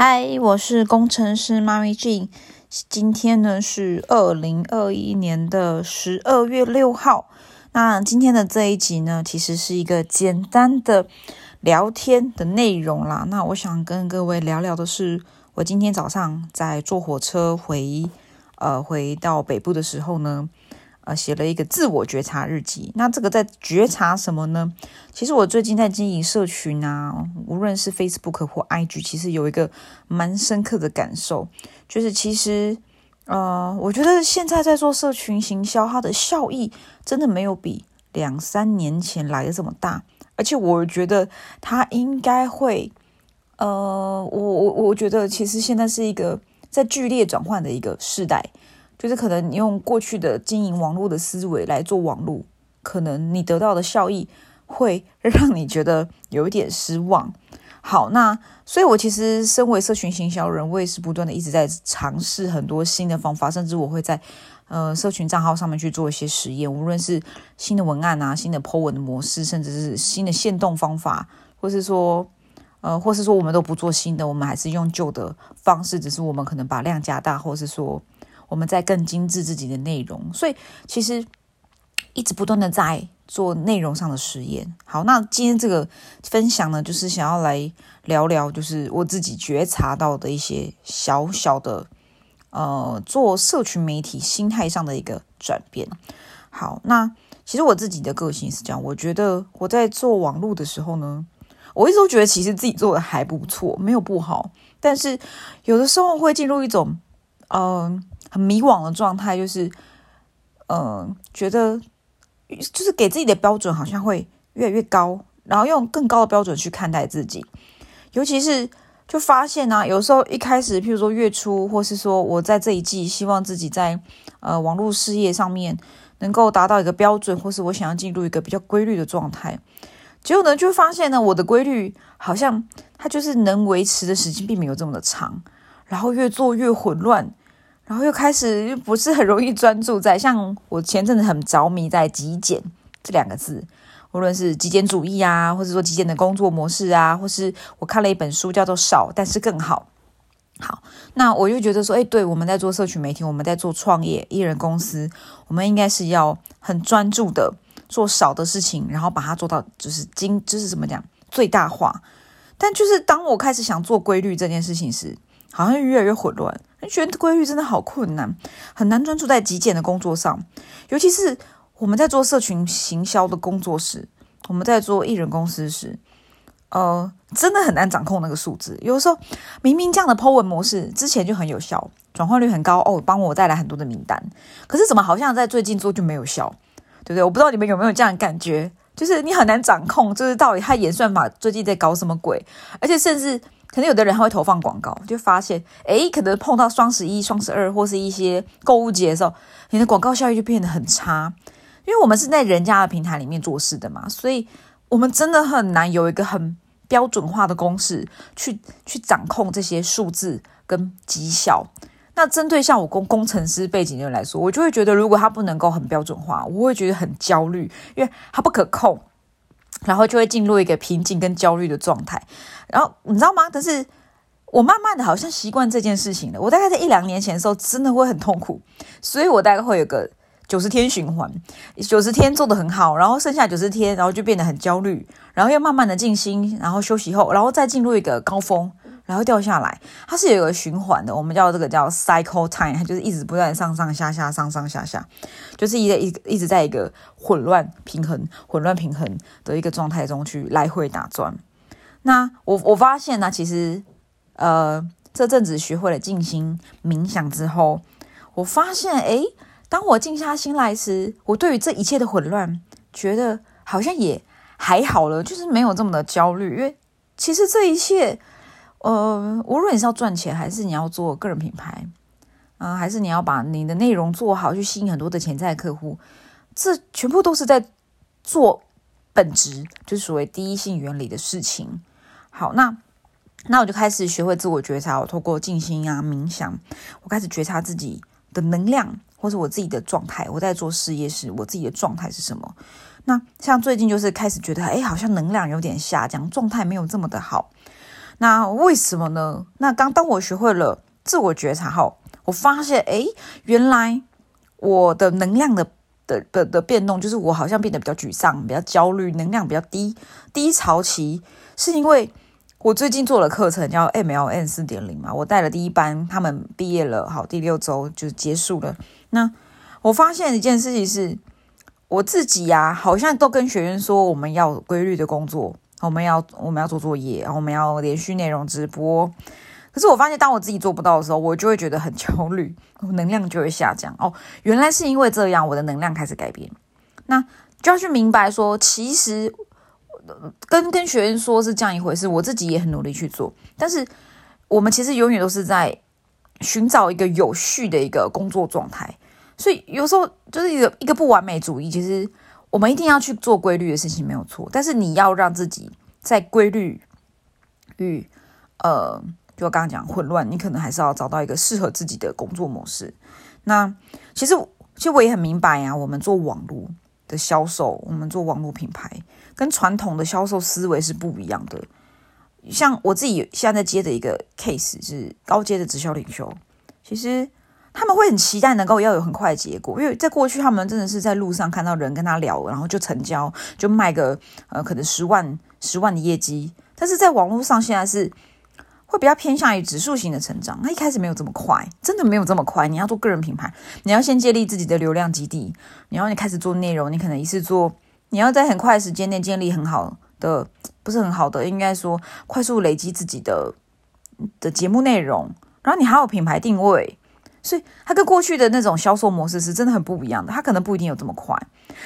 嗨，我是工程师妈咪 G。今天呢是二零二一年的十二月六号。那今天的这一集呢，其实是一个简单的聊天的内容啦。那我想跟各位聊聊的是，我今天早上在坐火车回呃回到北部的时候呢。呃，写了一个自我觉察日记。那这个在觉察什么呢？其实我最近在经营社群啊，无论是 Facebook 或 IG，其实有一个蛮深刻的感受，就是其实，呃，我觉得现在在做社群行销，它的效益真的没有比两三年前来的这么大。而且我觉得它应该会，呃，我我我觉得其实现在是一个在剧烈转换的一个时代。就是可能你用过去的经营网络的思维来做网络，可能你得到的效益会 让你觉得有一点失望。好，那所以，我其实身为社群行销人，我也是不断的一直在尝试很多新的方法，甚至我会在呃社群账号上面去做一些实验，无论是新的文案啊、新的 po 文的模式，甚至是新的限动方法，或是说呃，或是说我们都不做新的，我们还是用旧的方式，只是我们可能把量加大，或是说。我们在更精致自己的内容，所以其实一直不断的在做内容上的实验。好，那今天这个分享呢，就是想要来聊聊，就是我自己觉察到的一些小小的呃，做社群媒体心态上的一个转变。好，那其实我自己的个性是这样，我觉得我在做网络的时候呢，我一直都觉得其实自己做的还不错，没有不好，但是有的时候会进入一种嗯。很迷惘的状态，就是，嗯，觉得就是给自己的标准好像会越来越高，然后用更高的标准去看待自己，尤其是就发现呢，有时候一开始，譬如说月初，或是说我在这一季，希望自己在呃网络事业上面能够达到一个标准，或是我想要进入一个比较规律的状态，结果呢，就发现呢，我的规律好像它就是能维持的时间并没有这么的长，然后越做越混乱。然后又开始又不是很容易专注在，像我前阵子很着迷在极简这两个字，无论是极简主义啊，或者说极简的工作模式啊，或是我看了一本书叫做《少但是更好》。好，那我就觉得说，哎，对，我们在做社群媒体，我们在做创业艺人公司，我们应该是要很专注的做少的事情，然后把它做到就是精，就是怎么讲最大化。但就是当我开始想做规律这件事情时，好像越来越混乱。觉得规律真的好困难，很难专注在极简的工作上，尤其是我们在做社群行销的工作时，我们在做艺人公司时，呃，真的很难掌控那个数字。有的时候明明这样的 Po 文模式之前就很有效，转换率很高哦，帮我带来很多的名单，可是怎么好像在最近做就没有效，对不对？我不知道你们有没有这样感觉，就是你很难掌控，就是到底它演算法最近在搞什么鬼，而且甚至。可能有的人还会投放广告，就发现，诶，可能碰到双十一、双十二或是一些购物节的时候，你的广告效益就变得很差。因为我们是在人家的平台里面做事的嘛，所以我们真的很难有一个很标准化的公式去去掌控这些数字跟绩效。那针对像我工工程师背景的人来说，我就会觉得，如果他不能够很标准化，我会觉得很焦虑，因为他不可控。然后就会进入一个瓶颈跟焦虑的状态，然后你知道吗？但是我慢慢的好像习惯这件事情了。我大概在一两年前的时候，真的会很痛苦，所以我大概会有个九十天循环，九十天做的很好，然后剩下九十天，然后就变得很焦虑，然后又慢慢的静心，然后休息后，然后再进入一个高峰。然后掉下来，它是有一个循环的，我们叫这个叫 cycle time，它就是一直不断上上下下上上下下，就是一一一直在一个混乱平衡、混乱平衡的一个状态中去来回打转。那我我发现呢，其实呃这阵子学会了静心冥想之后，我发现诶，当我静下心来时，我对于这一切的混乱，觉得好像也还好了，就是没有这么的焦虑，因为其实这一切。呃，无论你是要赚钱，还是你要做个人品牌，啊，还是你要把你的内容做好，去吸引很多的潜在客户，这全部都是在做本质，就是所谓第一性原理的事情。好，那那我就开始学会自我觉察，我透过静心啊、冥想，我开始觉察自己的能量，或者我自己的状态。我在做事业时，我自己的状态是什么？那像最近就是开始觉得，哎，好像能量有点下降，状态没有这么的好。那为什么呢？那刚当我学会了自我觉察后，我发现，哎，原来我的能量的的的的变动，就是我好像变得比较沮丧、比较焦虑，能量比较低，低潮期，是因为我最近做了课程叫 MLN 四点零嘛，我带了第一班，他们毕业了，好，第六周就结束了。那我发现一件事情是，我自己呀，好像都跟学员说，我们要规律的工作。我们要我们要做作业，然后我们要连续内容直播。可是我发现，当我自己做不到的时候，我就会觉得很焦虑，能量就会下降。哦，原来是因为这样，我的能量开始改变。那就要去明白说，其实跟跟学员说是这样一回事，我自己也很努力去做。但是我们其实永远都是在寻找一个有序的一个工作状态，所以有时候就是一个一个不完美主义，其实。我们一定要去做规律的事情，没有错。但是你要让自己在规律与呃，就我刚刚讲混乱，你可能还是要找到一个适合自己的工作模式。那其实，其实我也很明白呀。我们做网络的销售，我们做网络品牌，跟传统的销售思维是不一样的。像我自己现在接的一个 case 是高阶的直销领袖，其实。他们会很期待能够要有很快的结果，因为在过去他们真的是在路上看到人跟他聊，然后就成交，就卖个呃可能十万十万的业绩。但是在网络上现在是会比较偏向于指数型的成长，那一开始没有这么快，真的没有这么快。你要做个人品牌，你要先建立自己的流量基地，然后你开始做内容，你可能一次做，你要在很快的时间内建立很好的，不是很好的，应该说快速累积自己的的节目内容，然后你还有品牌定位。所以它跟过去的那种销售模式是真的很不一样的，它可能不一定有这么快。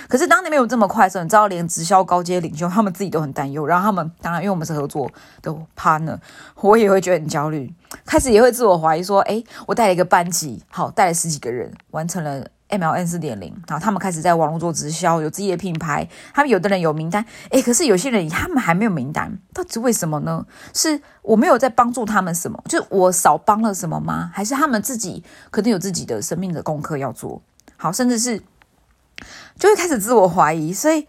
可是当你没有这么快的时候，你知道连直销高阶领袖他们自己都很担忧，然后他们当然因为我们是合作的 partner，我也会觉得很焦虑，开始也会自我怀疑说：哎，我带了一个班级，好带了十几个人，完成了。MLN 四点零，然后他们开始在网络做直销，有自己的品牌。他们有的人有名单，诶，可是有些人他们还没有名单，到底为什么呢？是我没有在帮助他们什么？就是我少帮了什么吗？还是他们自己可能有自己的生命的功课要做？好，甚至是就会开始自我怀疑。所以，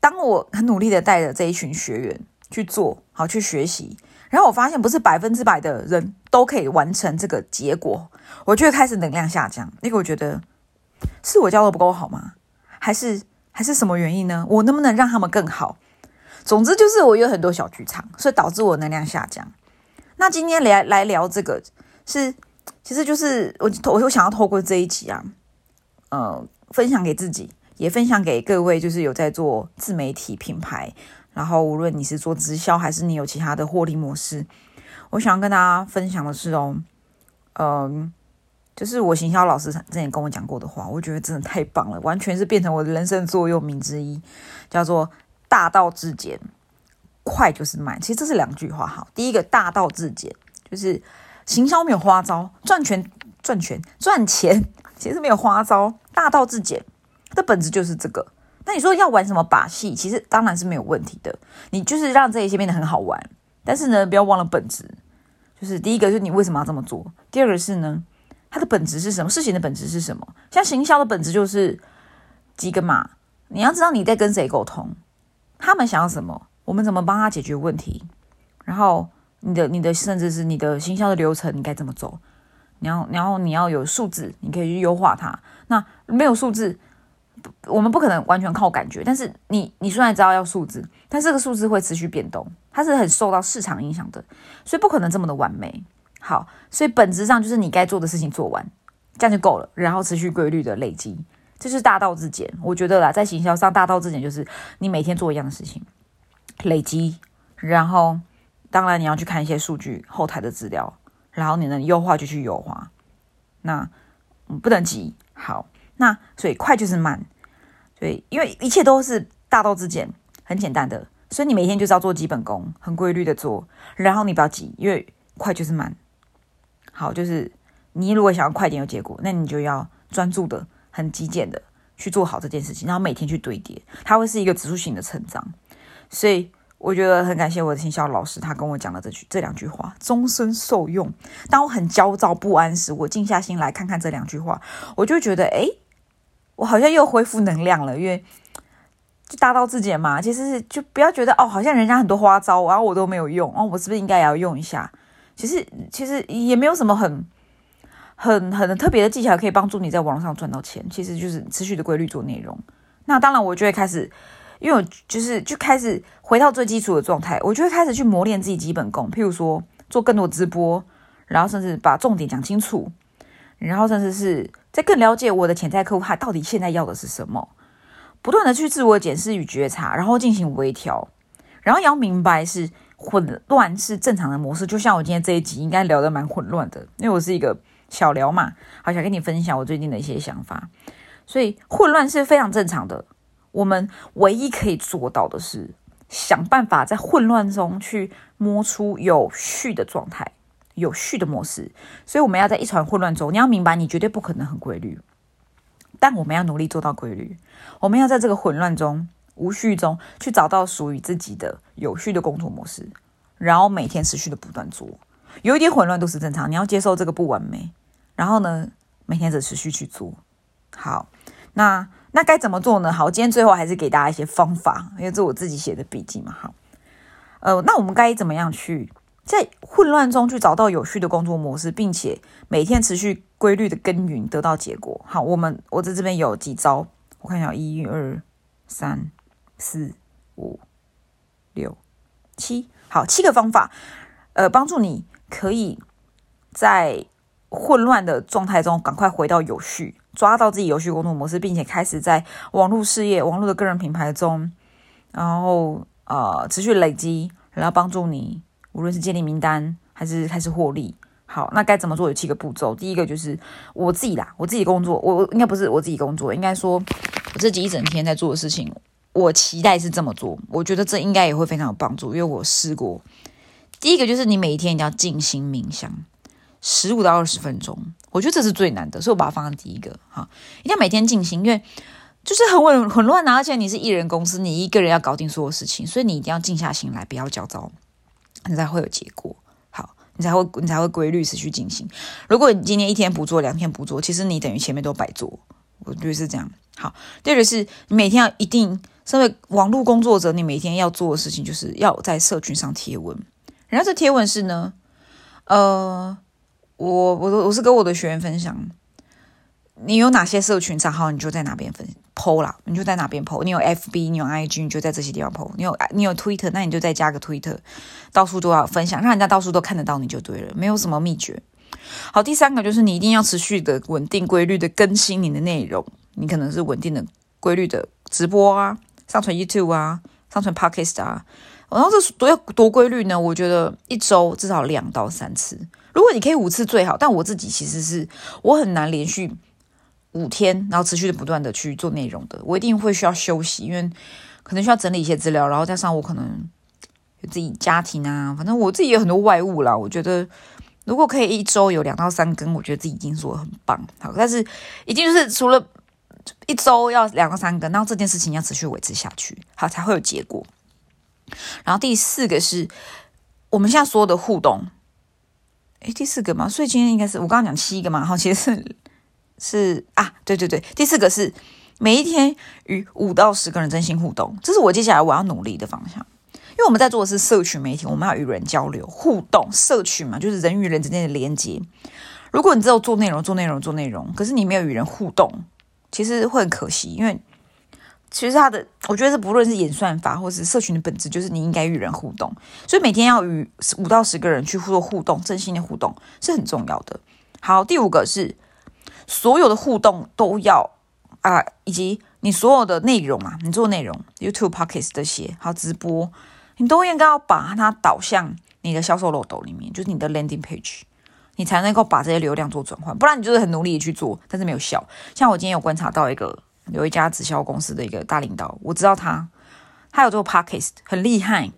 当我很努力的带着这一群学员去做好去学习，然后我发现不是百分之百的人都可以完成这个结果，我就会开始能量下降。那个我觉得。是我教的不够好吗？还是还是什么原因呢？我能不能让他们更好？总之就是我有很多小剧场，所以导致我能量下降。那今天来来聊这个，是其实就是我我我想要透过这一集啊，呃，分享给自己，也分享给各位，就是有在做自媒体品牌，然后无论你是做直销还是你有其他的获利模式，我想要跟大家分享的是哦，嗯。就是我行销老师之前跟我讲过的话，我觉得真的太棒了，完全是变成我的人生座右铭之一，叫做“大道至简，快就是慢”。其实这是两句话哈。第一个“大道至简”，就是行销没有花招，赚钱赚钱赚钱，其实没有花招。大道至简，的本质就是这个。那你说要玩什么把戏？其实当然是没有问题的，你就是让这一些变得很好玩。但是呢，不要忘了本质，就是第一个就是你为什么要这么做，第二个是呢。它的本质是什么？事情的本质是什么？像行销的本质就是几个码，你要知道你在跟谁沟通，他们想要什么，我们怎么帮他解决问题。然后你的、你的，甚至是你的行销的流程，你该怎么走？你要、然后你要有数字，你可以去优化它。那没有数字，我们不可能完全靠感觉。但是你、你虽然知道要数字，但这个数字会持续变动，它是很受到市场影响的，所以不可能这么的完美。好，所以本质上就是你该做的事情做完，这样就够了。然后持续规律的累积，这是大道至简。我觉得啦，在行销上，大道至简就是你每天做一样的事情，累积。然后，当然你要去看一些数据后台的资料，然后你能优化就去优化。那不能急。好，那所以快就是慢。所以因为一切都是大道至简，很简单的。所以你每天就是要做基本功，很规律的做。然后你不要急，因为快就是慢。好，就是你如果想要快点有结果，那你就要专注的、很极简的去做好这件事情，然后每天去堆叠，它会是一个指数型的成长。所以我觉得很感谢我的新校老师，他跟我讲了这句这两句话，终身受用。当我很焦躁不安时，我静下心来看看这两句话，我就觉得，哎，我好像又恢复能量了，因为就大道至简嘛。其实就不要觉得哦，好像人家很多花招，然后我都没有用哦，我是不是应该也要用一下？其实其实也没有什么很很很特别的技巧可以帮助你在网络上赚到钱。其实就是持续的规律做内容。那当然，我就会开始，因为我就是就开始回到最基础的状态，我就会开始去磨练自己基本功。譬如说做更多直播，然后甚至把重点讲清楚，然后甚至是在更了解我的潜在客户他到底现在要的是什么，不断的去自我检视与觉察，然后进行微调，然后要明白是。混乱是正常的模式，就像我今天这一集应该聊得蛮混乱的，因为我是一个小聊嘛，好想跟你分享我最近的一些想法，所以混乱是非常正常的。我们唯一可以做到的是想办法在混乱中去摸出有序的状态、有序的模式。所以我们要在一团混乱中，你要明白你绝对不可能很规律，但我们要努力做到规律。我们要在这个混乱中。无序中去找到属于自己的有序的工作模式，然后每天持续的不断做，有一点混乱都是正常，你要接受这个不完美，然后呢，每天只持续去做。好，那那该怎么做呢？好，今天最后还是给大家一些方法，因为这我自己写的笔记嘛。好，呃，那我们该怎么样去在混乱中去找到有序的工作模式，并且每天持续规律的耕耘，得到结果？好，我们我在这边有几招，我看一下，一二三。四五六七，好，七个方法，呃，帮助你可以在混乱的状态中赶快回到有序，抓到自己有序工作模式，并且开始在网络事业、网络的个人品牌中，然后呃持续累积，然后帮助你无论是建立名单还是开始获利。好，那该怎么做？有七个步骤。第一个就是我自己啦，我自己工作，我应该不是我自己工作，应该说我自己一整天在做的事情。我期待是这么做，我觉得这应该也会非常有帮助，因为我试过。第一个就是你每一天一定要静心冥想十五到二十分钟，我觉得这是最难的，所以我把它放在第一个。哈，一定要每天静心，因为就是很混很乱啊，而且你是艺人公司，你一个人要搞定所有事情，所以你一定要静下心来，不要焦躁，你才会有结果。好，你才会你才会规律持续进行。如果你今天一天不做，两天不做，其实你等于前面都白做。我觉得是这样。好，第二个是你每天要一定。身为网络工作者，你每天要做的事情就是要在社群上贴文。然后这贴文是呢，呃，我我我是跟我的学员分享，你有哪些社群账号，你就在哪边分剖啦，你就在哪边剖。你有 FB，你有 IG，你就在这些地方剖。你有你有 Twitter，那你就再加个 Twitter，到处都要分享，让人家到处都看得到你就对了，没有什么秘诀。好，第三个就是你一定要持续的、稳定、规律的更新你的内容。你可能是稳定的、规律的直播啊。上传 YouTube 啊，上传 Podcast 啊，然后这多要多规律呢？我觉得一周至少两到三次。如果你可以五次最好，但我自己其实是我很难连续五天，然后持续的不断的去做内容的。我一定会需要休息，因为可能需要整理一些资料，然后加上我可能有自己家庭啊，反正我自己有很多外物啦。我觉得如果可以一周有两到三更，我觉得自己已经做的很棒。好，但是一定就是除了。一周要两到三个，然后这件事情要持续维持下去，好才会有结果。然后第四个是我们现在所有的互动，诶，第四个嘛，所以今天应该是我刚刚讲七个嘛，好，其实是 是啊，对对对，第四个是每一天与五到十个人真心互动，这是我接下来我要努力的方向。因为我们在做的是社群媒体，我们要与人交流互动，社群嘛，就是人与人之间的连接。如果你只有做内容、做内容、做内容，可是你没有与人互动。其实会很可惜，因为其实它的，我觉得是不论是演算法或是社群的本质，就是你应该与人互动，所以每天要与五到十个人去做互动，真心的互动是很重要的。好，第五个是所有的互动都要啊，以及你所有的内容啊，你做内容，YouTube、Pockets 这些，还有直播，你都应该要把它导向你的销售漏斗里面，就是你的 Landing Page。你才能够把这些流量做转换，不然你就是很努力的去做，但是没有效。像我今天有观察到一个有一家直销公司的一个大领导，我知道他，他有做 podcast，很厉害，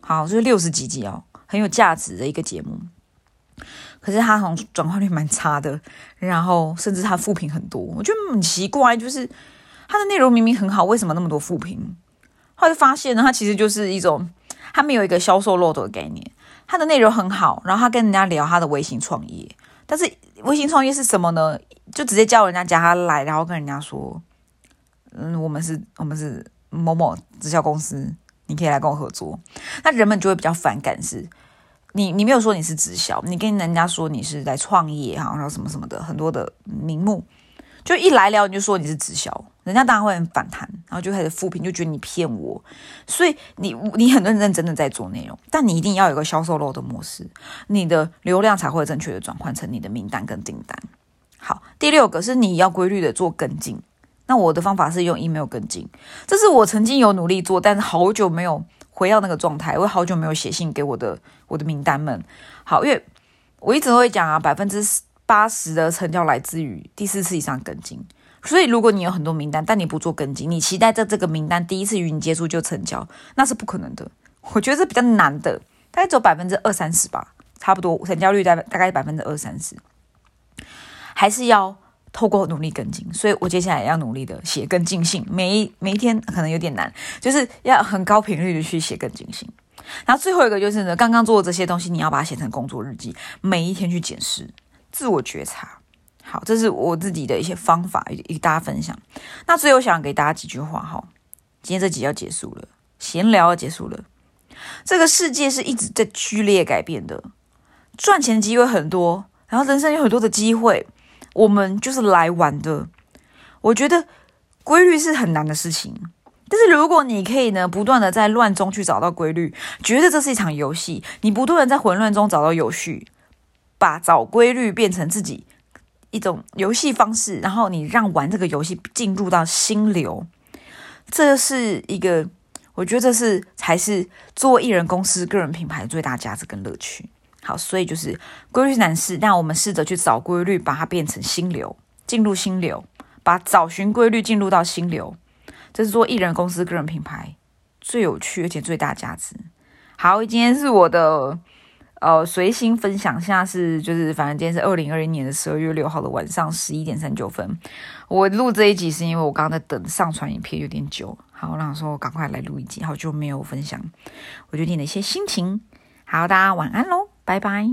好就是六十几集哦，很有价值的一个节目。可是他好像转化率蛮差的，然后甚至他复评很多，我觉得很奇怪，就是他的内容明明很好，为什么那么多复评？后来发现呢，他其实就是一种他没有一个销售漏斗的概念。他的内容很好，然后他跟人家聊他的微型创业，但是微型创业是什么呢？就直接叫人家加他来，然后跟人家说，嗯，我们是，我们是某某直销公司，你可以来跟我合作。那人们就会比较反感，是你你没有说你是直销，你跟人家说你是在创业哈，然后什么什么的很多的名目，就一来聊你就说你是直销，人家当然会很反弹，然后就开始复评，就觉得你骗我。所以你你很认真的在做内容，但你一定要有个销售漏的模式，你的流量才会正确的转换成你的名单跟订单。好，第六个是你要规律的做跟进。那我的方法是用 email 跟进，这是我曾经有努力做，但是好久没有回到那个状态。我好久没有写信给我的我的名单们。好，因为我一直会讲啊，百分之八十的成交来自于第四次以上跟进。所以如果你有很多名单，但你不做跟进，你期待在这个名单第一次与你接触就成交，那是不可能的。我觉得是比较难的，大概只有百分之二三十吧，差不多成交率大大概百分之二三十。还是要透过努力跟进，所以我接下来要努力的写跟进信，每一每一天可能有点难，就是要很高频率的去写跟进信。然后最后一个就是呢，刚刚做的这些东西，你要把它写成工作日记，每一天去检视、自我觉察。好，这是我自己的一些方法，与大家分享。那最后想给大家几句话哈，今天这集要结束了，闲聊要结束了。这个世界是一直在剧烈改变的，赚钱机会很多，然后人生有很多的机会。我们就是来玩的，我觉得规律是很难的事情。但是如果你可以呢，不断的在乱中去找到规律，觉得这是一场游戏，你不断的在混乱中找到有序，把找规律变成自己一种游戏方式，然后你让玩这个游戏进入到心流，这是一个，我觉得这是才是做艺人公司个人品牌最大价值跟乐趣。好，所以就是规律难事，那我们试着去找规律，把它变成心流，进入心流，把找寻规律进入到心流，这是做艺人公司个人品牌最有趣而且最大价值。好，今天是我的呃随心分享，下是就是反正今天是二零二一年的十二月六号的晚上十一点三九分，我录这一集是因为我刚刚在等上传影片有点久，好，我想说赶快来录一集，好久没有分享我决定的一些心情。好，大家晚安喽。拜拜。